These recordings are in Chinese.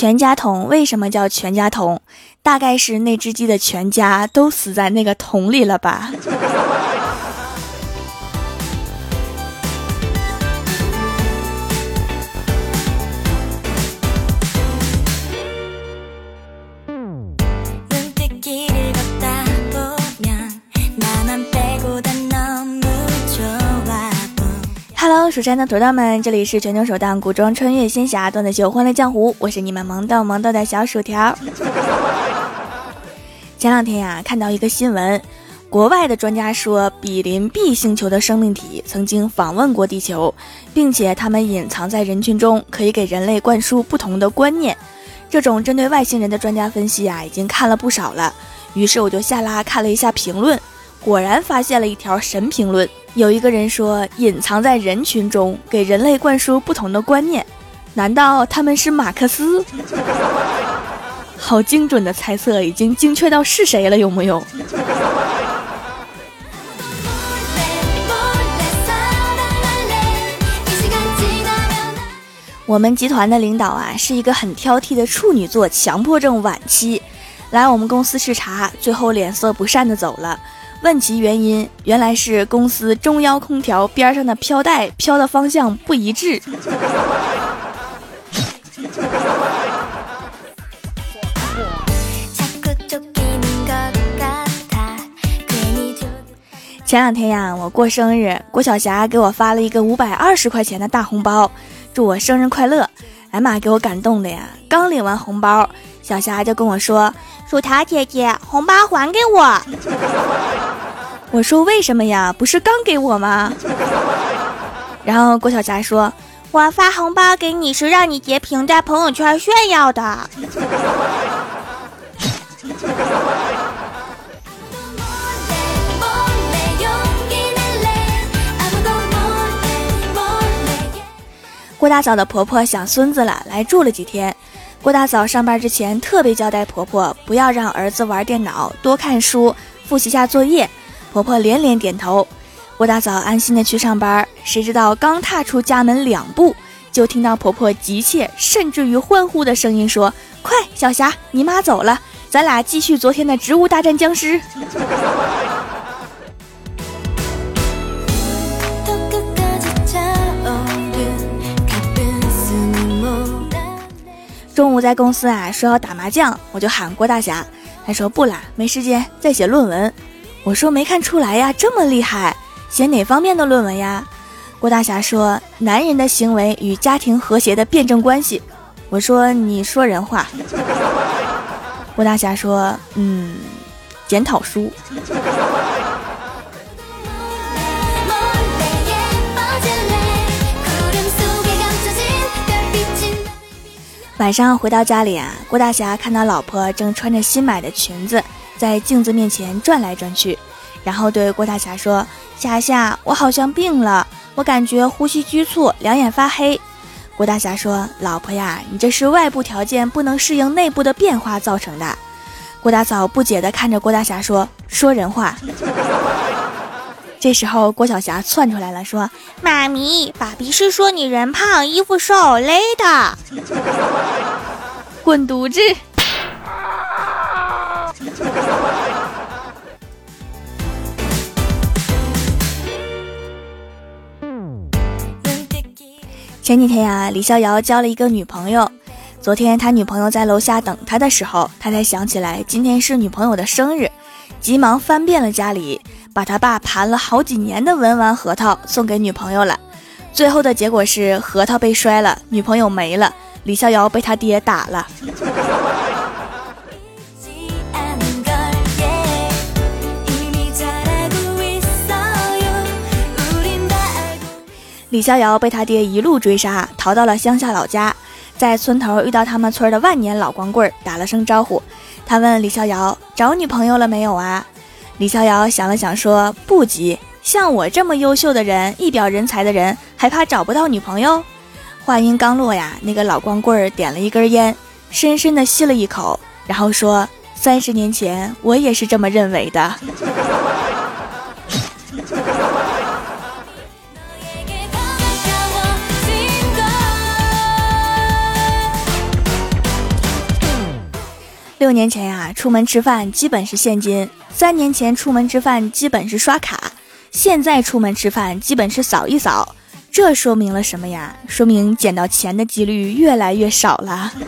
全家桶为什么叫全家桶？大概是那只鸡的全家都死在那个桶里了吧。蜀山的土豆们，这里是全球首档古装穿越仙侠段子秀《欢乐江湖》，我是你们萌豆萌豆的小薯条。前两天呀，看到一个新闻，国外的专家说，比邻 B 星球的生命体曾经访问过地球，并且他们隐藏在人群中，可以给人类灌输不同的观念。这种针对外星人的专家分析啊，已经看了不少了。于是我就下拉看了一下评论，果然发现了一条神评论。有一个人说，隐藏在人群中，给人类灌输不同的观念，难道他们是马克思？好精准的猜测，已经精确到是谁了，有木有？我们集团的领导啊，是一个很挑剔的处女座强迫症晚期，来我们公司视察，最后脸色不善的走了。问其原因，原来是公司中央空调边上的飘带飘的方向不一致。前两天呀，我过生日，郭晓霞给我发了一个五百二十块钱的大红包，祝我生日快乐。哎妈，给我感动的呀！刚领完红包，小霞就跟我说：“薯条姐姐，红包还给我。”我说为什么呀？不是刚给我吗？然后郭晓霞说：“我发红包给你是让你截屏在朋友圈炫耀的。”郭大嫂的婆婆想孙子了，来住了几天。郭大嫂上班之前特别交代婆婆，不要让儿子玩电脑，多看书，复习下作业。婆婆连连点头，郭大嫂安心的去上班。谁知道刚踏出家门两步，就听到婆婆急切甚至于欢呼的声音说：“快，小霞，你妈走了，咱俩继续昨天的植物大战僵尸。”中午在公司啊，说要打麻将，我就喊郭大侠，他说不啦，没时间，在写论文。我说没看出来呀，这么厉害，写哪方面的论文呀？郭大侠说男人的行为与家庭和谐的辩证关系。我说你说人话。郭大侠说嗯，检讨书。晚上回到家里啊，郭大侠看到老婆正穿着新买的裙子。在镜子面前转来转去，然后对郭大侠说：“霞霞，我好像病了，我感觉呼吸局促，两眼发黑。”郭大侠说：“老婆呀，你这是外部条件不能适应内部的变化造成的。”郭大嫂不解地看着郭大侠说：“说人话。”这时候郭晓霞窜出来了，说：“妈咪，爸比是说你人胖衣服瘦勒的，滚犊子！” 前几天呀，李逍遥交了一个女朋友。昨天他女朋友在楼下等他的时候，他才想起来今天是女朋友的生日，急忙翻遍了家里，把他爸盘了好几年的文玩核桃送给女朋友了。最后的结果是核桃被摔了，女朋友没了，李逍遥被他爹打了。李逍遥被他爹一路追杀，逃到了乡下老家，在村头遇到他们村的万年老光棍，打了声招呼。他问李逍遥找女朋友了没有啊？李逍遥想了想说不急，像我这么优秀的人，一表人才的人，还怕找不到女朋友？话音刚落呀，那个老光棍点了一根烟，深深的吸了一口，然后说：三十年前我也是这么认为的。六年前呀，出门吃饭基本是现金；三年前出门吃饭基本是刷卡；现在出门吃饭基本是扫一扫。这说明了什么呀？说明捡到钱的几率越来越少了。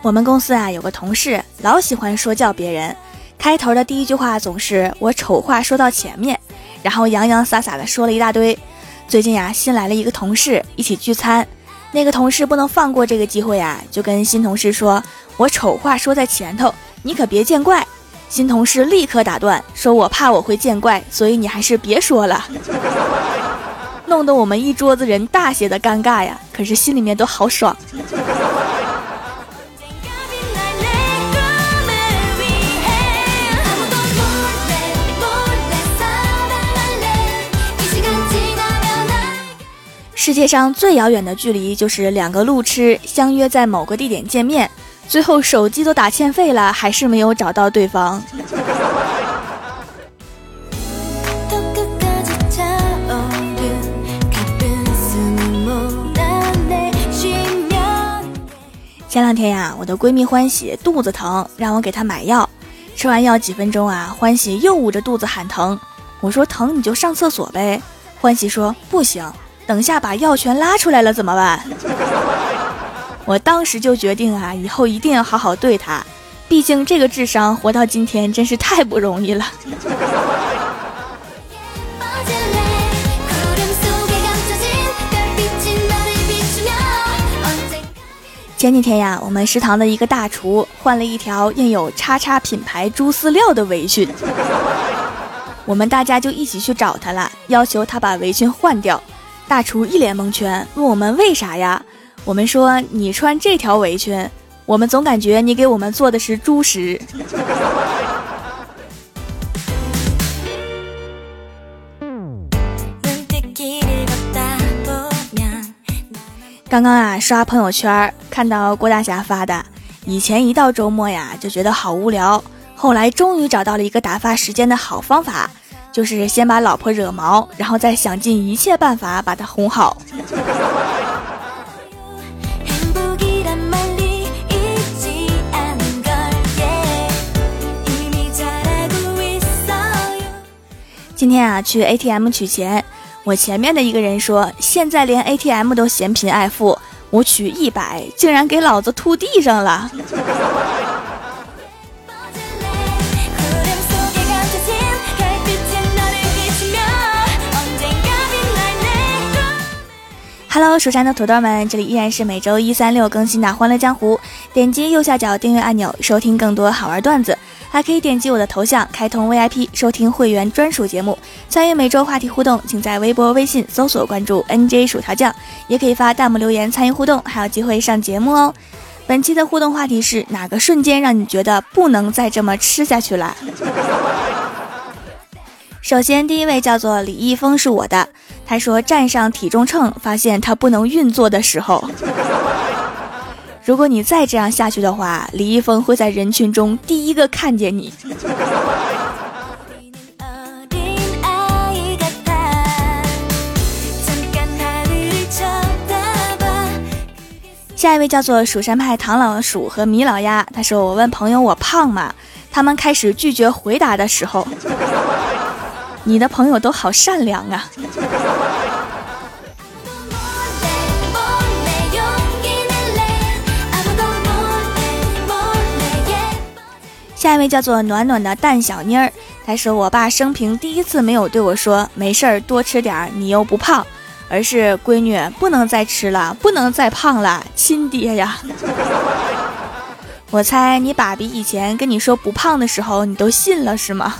我们公司啊，有个同事老喜欢说教别人，开头的第一句话总是我丑话说到前面。然后洋洋洒洒的说了一大堆。最近呀，新来了一个同事，一起聚餐。那个同事不能放过这个机会呀，就跟新同事说：“我丑话说在前头，你可别见怪。”新同事立刻打断，说：“我怕我会见怪，所以你还是别说了。” 弄得我们一桌子人大写的尴尬呀，可是心里面都好爽。世界上最遥远的距离，就是两个路痴相约在某个地点见面，最后手机都打欠费了，还是没有找到对方。前两天呀，我的闺蜜欢喜肚子疼，让我给她买药。吃完药几分钟啊，欢喜又捂着肚子喊疼。我说疼你就上厕所呗。欢喜说不行。等下把药全拉出来了怎么办？我当时就决定啊，以后一定要好好对他，毕竟这个智商活到今天真是太不容易了。前几天呀，我们食堂的一个大厨换了一条印有叉叉品牌猪饲料的围裙，我们大家就一起去找他了，要求他把围裙换掉。大厨一脸蒙圈，问我们为啥呀？我们说你穿这条围裙，我们总感觉你给我们做的是猪食。刚刚啊，刷朋友圈看到郭大侠发的，以前一到周末呀就觉得好无聊，后来终于找到了一个打发时间的好方法。就是先把老婆惹毛，然后再想尽一切办法把她哄好。今天啊，去 ATM 取钱，我前面的一个人说，现在连 ATM 都嫌贫爱富，我取一百，竟然给老子吐地上了。Hello，蜀山的土豆们，这里依然是每周一、三、六更新的《欢乐江湖》。点击右下角订阅按钮，收听更多好玩段子，还可以点击我的头像开通 VIP，收听会员专属节目，参与每周话题互动。请在微博、微信搜索关注 NJ 薯条酱，也可以发弹幕留言参与互动，还有机会上节目哦。本期的互动话题是哪个瞬间让你觉得不能再这么吃下去了？首先，第一位叫做李易峰，是我的。他说：“站上体重秤，发现它不能运作的时候，如果你再这样下去的话，李易峰会在人群中第一个看见你。”下一位叫做蜀山派唐老鼠和米老鸭，他说：“我问朋友我胖吗？他们开始拒绝回答的时候。”你的朋友都好善良啊！下一位叫做暖暖的蛋小妮儿，她说：“我爸生平第一次没有对我说没事儿多吃点儿，你又不胖，而是闺女不能再吃了，不能再胖了，亲爹呀！” 我猜你爸比以前跟你说不胖的时候，你都信了是吗？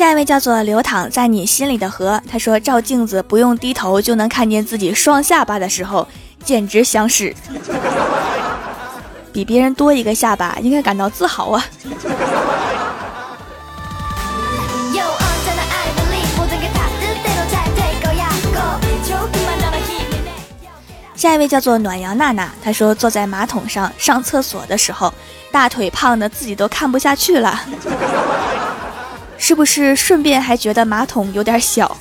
下一位叫做流淌在你心里的河，他说照镜子不用低头就能看见自己双下巴的时候，简直想死。比别人多一个下巴，应该感到自豪啊。下一位叫做暖阳娜娜，她说坐在马桶上上厕所的时候，大腿胖的自己都看不下去了，是不是顺便还觉得马桶有点小？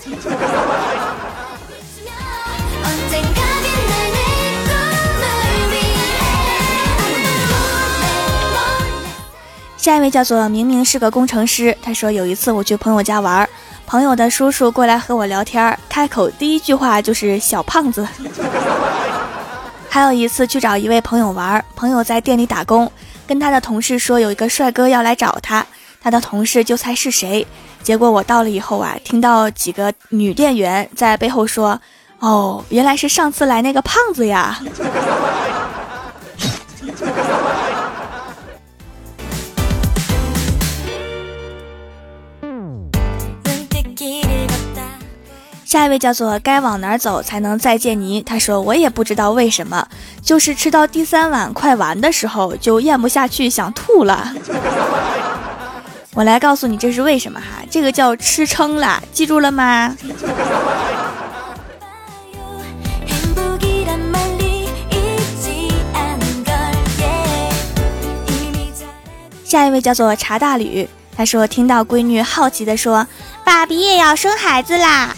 下一位叫做明明是个工程师，他说有一次我去朋友家玩。朋友的叔叔过来和我聊天，开口第一句话就是“小胖子”。还有一次去找一位朋友玩，朋友在店里打工，跟他的同事说有一个帅哥要来找他，他的同事就猜是谁。结果我到了以后啊，听到几个女店员在背后说：“哦，原来是上次来那个胖子呀。”下一位叫做该往哪走才能再见你？他说我也不知道为什么，就是吃到第三碗快完的时候就咽不下去想吐了。我来告诉你这是为什么哈，这个叫吃撑了，记住了吗？下一位叫做茶大吕。他说：“听到闺女好奇的说，爸比也要生孩子啦，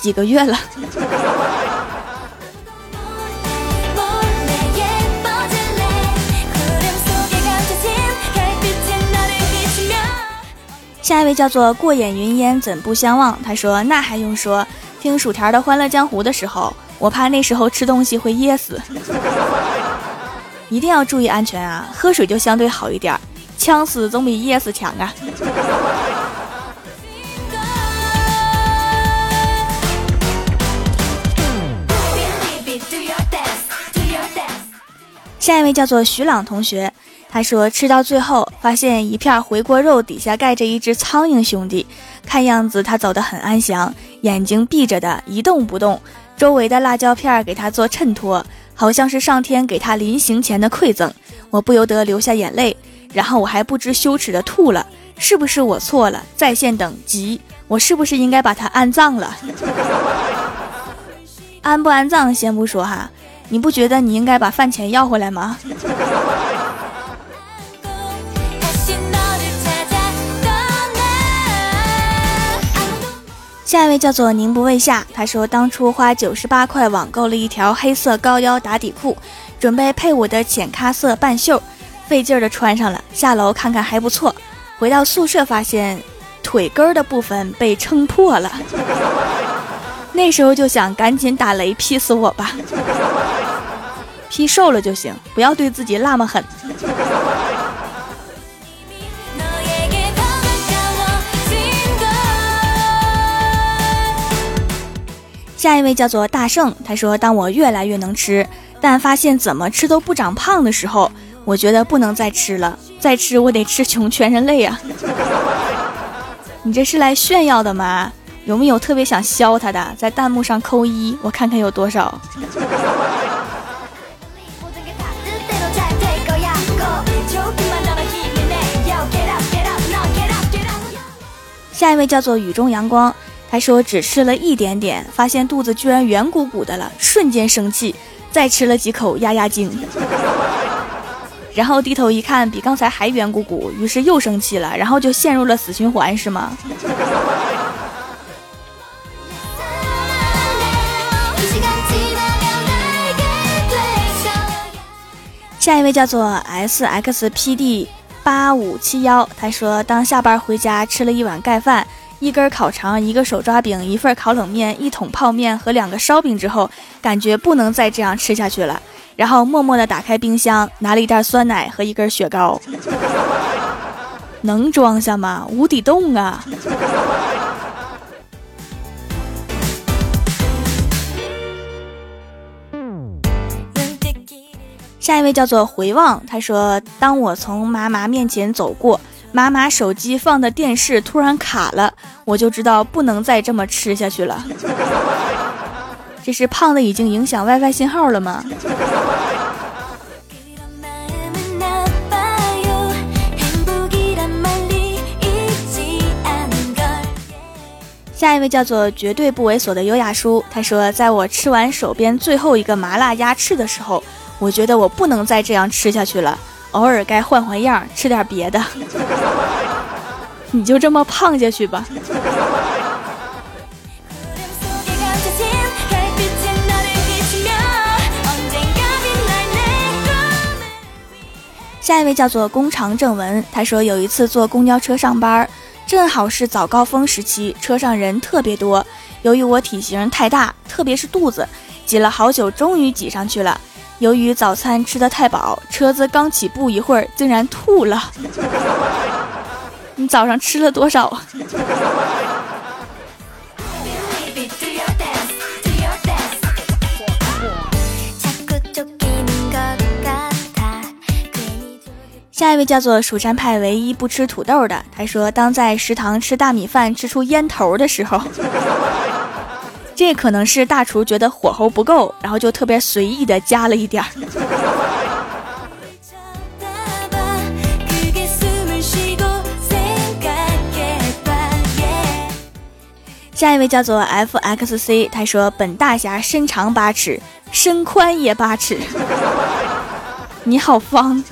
几个月了。”下一位叫做过眼云烟，怎不相忘？他说：“那还用说？听薯条的《欢乐江湖》的时候，我怕那时候吃东西会噎死，一定要注意安全啊！喝水就相对好一点。”呛死总比噎死强啊！下一位叫做徐朗同学，他说吃到最后发现一片回锅肉底下盖着一只苍蝇兄弟，看样子他走得很安详，眼睛闭着的一动不动，周围的辣椒片给他做衬托，好像是上天给他临行前的馈赠，我不由得流下眼泪。然后我还不知羞耻的吐了，是不是我错了？在线等急，我是不是应该把他安葬了？安不安葬先不说哈，你不觉得你应该把饭钱要回来吗？下一位叫做宁不畏下，他说当初花九十八块网购了一条黑色高腰打底裤，准备配我的浅咖色半袖。费劲儿的穿上了，下楼看看还不错。回到宿舍发现腿根儿的部分被撑破了，那时候就想赶紧打雷劈死我吧，劈瘦了就行，不要对自己那么狠。下一位叫做大圣，他说：“当我越来越能吃，但发现怎么吃都不长胖的时候。”我觉得不能再吃了，再吃我得吃穷全人类啊！你这是来炫耀的吗？有没有特别想削他的？在弹幕上扣一，我看看有多少。下一位叫做雨中阳光，他说只吃了一点点，发现肚子居然圆鼓鼓的了，瞬间生气，再吃了几口压压惊。然后低头一看，比刚才还圆鼓鼓，于是又生气了，然后就陷入了死循环，是吗？下一位叫做 S X P D 八五七幺，他说，当下班回家吃了一碗盖饭、一根烤肠、一个手抓饼、一份烤冷面、一桶泡面和两个烧饼之后，感觉不能再这样吃下去了。然后默默地打开冰箱，拿了一袋酸奶和一根雪糕，能装下吗？无底洞啊！下一位叫做回望，他说：“当我从妈妈面前走过，妈妈手机放的电视突然卡了，我就知道不能再这么吃下去了。”这是胖的已经影响 WiFi 信号了吗？下一位叫做绝对不猥琐的优雅叔，他说，在我吃完手边最后一个麻辣鸭翅的时候，我觉得我不能再这样吃下去了，偶尔该换换样，吃点别的。你就这么胖下去吧。下一位叫做工长正文，他说有一次坐公交车上班，正好是早高峰时期，车上人特别多。由于我体型太大，特别是肚子，挤了好久，终于挤上去了。由于早餐吃的太饱，车子刚起步一会儿，竟然吐了。你早上吃了多少？下一位叫做蜀山派唯一不吃土豆的，他说：“当在食堂吃大米饭吃出烟头的时候，这可能是大厨觉得火候不够，然后就特别随意的加了一点儿。”下一位叫做 F X C，他说：“本大侠身长八尺，身宽也八尺，你好方。”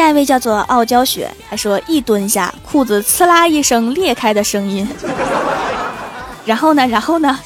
下一位叫做傲娇雪，他说一蹲下，裤子刺啦一声裂开的声音。然后呢？然后呢？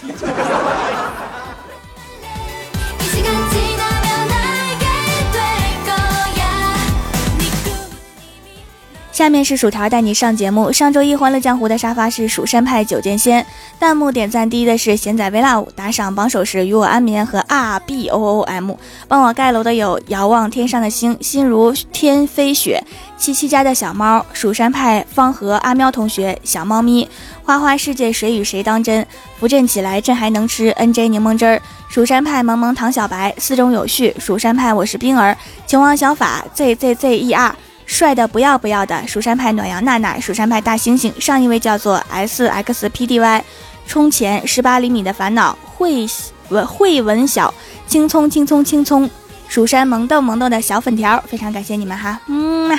下面是薯条带你上节目。上周一欢乐江湖的沙发是蜀山派九剑仙，弹幕点赞第一的是贤仔 vlog，打赏榜首是与我安眠和 r b o o m，帮我盖楼的有遥望天上的星，心如天飞雪，七七家的小猫，蜀山派方和阿喵同学，小猫咪，花花世界谁与谁当真，扶正起来朕还能吃 n j 柠檬汁儿，蜀山派萌萌糖小白，四中有序，蜀山派我是冰儿，秦王小法 z z z e r。帅的不要不要的蜀山派暖阳娜娜，蜀山派大猩猩，上一位叫做 S X P D Y，充钱十八厘米的烦恼，慧文慧文小，青葱青葱青葱，蜀山萌豆萌豆的小粉条，非常感谢你们哈，嗯。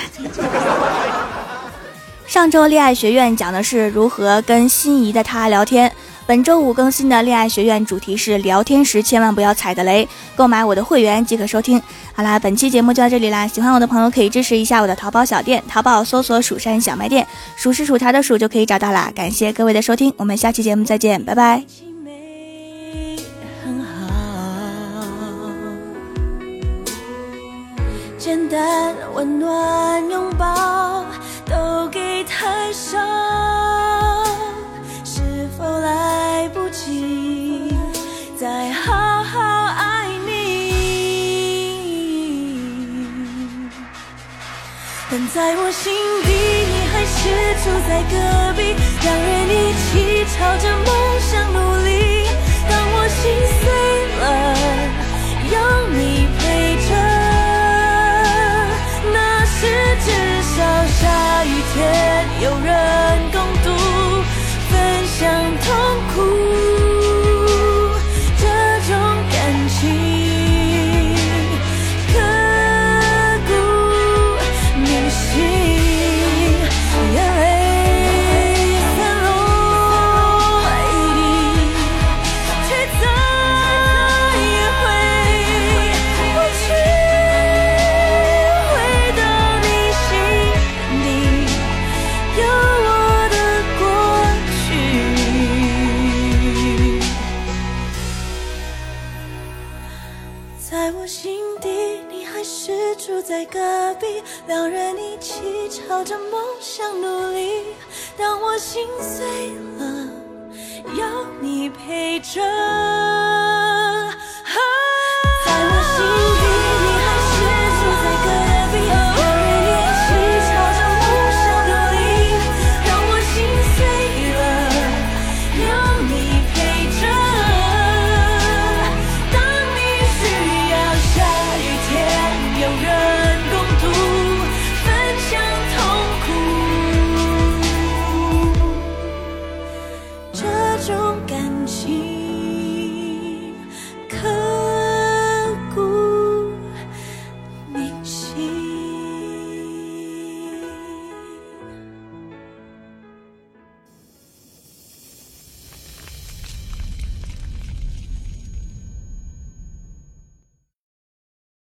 上周恋爱学院讲的是如何跟心仪的他聊天。本周五更新的恋爱学院主题是聊天时千万不要踩的雷，购买我的会员即可收听。好啦，本期节目就到这里啦，喜欢我的朋友可以支持一下我的淘宝小店，淘宝搜索“蜀山小卖店”，数是薯条的数就可以找到啦。感谢各位的收听，我们下期节目再见，拜拜。简单温暖拥抱都给太少。否来不及再好好爱你？但在我心底，你还是住在隔壁，两人一起朝着梦想努力。当我心碎了，有你陪着，那是至少下雨天有人共